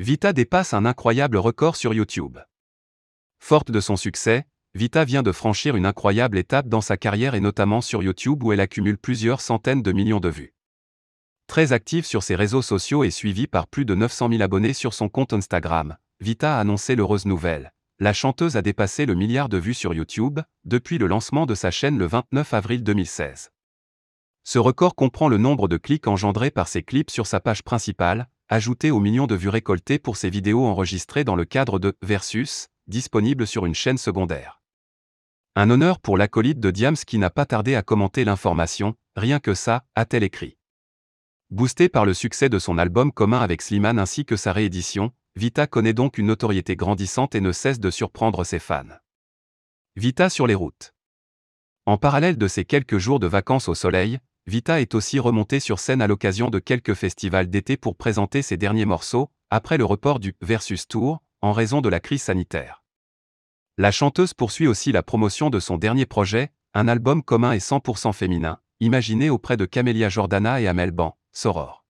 Vita dépasse un incroyable record sur YouTube. Forte de son succès, Vita vient de franchir une incroyable étape dans sa carrière et notamment sur YouTube où elle accumule plusieurs centaines de millions de vues. Très active sur ses réseaux sociaux et suivie par plus de 900 000 abonnés sur son compte Instagram, Vita a annoncé l'heureuse nouvelle. La chanteuse a dépassé le milliard de vues sur YouTube depuis le lancement de sa chaîne le 29 avril 2016. Ce record comprend le nombre de clics engendrés par ses clips sur sa page principale, ajouté aux millions de vues récoltées pour ses vidéos enregistrées dans le cadre de Versus, disponible sur une chaîne secondaire. Un honneur pour l'acolyte de Diams qui n'a pas tardé à commenter l'information, rien que ça, a-t-elle écrit. Boosté par le succès de son album commun avec Slimane ainsi que sa réédition, Vita connaît donc une notoriété grandissante et ne cesse de surprendre ses fans. Vita sur les routes. En parallèle de ses quelques jours de vacances au soleil, Vita est aussi remontée sur scène à l'occasion de quelques festivals d'été pour présenter ses derniers morceaux, après le report du Versus Tour, en raison de la crise sanitaire. La chanteuse poursuit aussi la promotion de son dernier projet, un album commun et 100% féminin, imaginé auprès de Camélia Jordana et Amel Ban, Soror.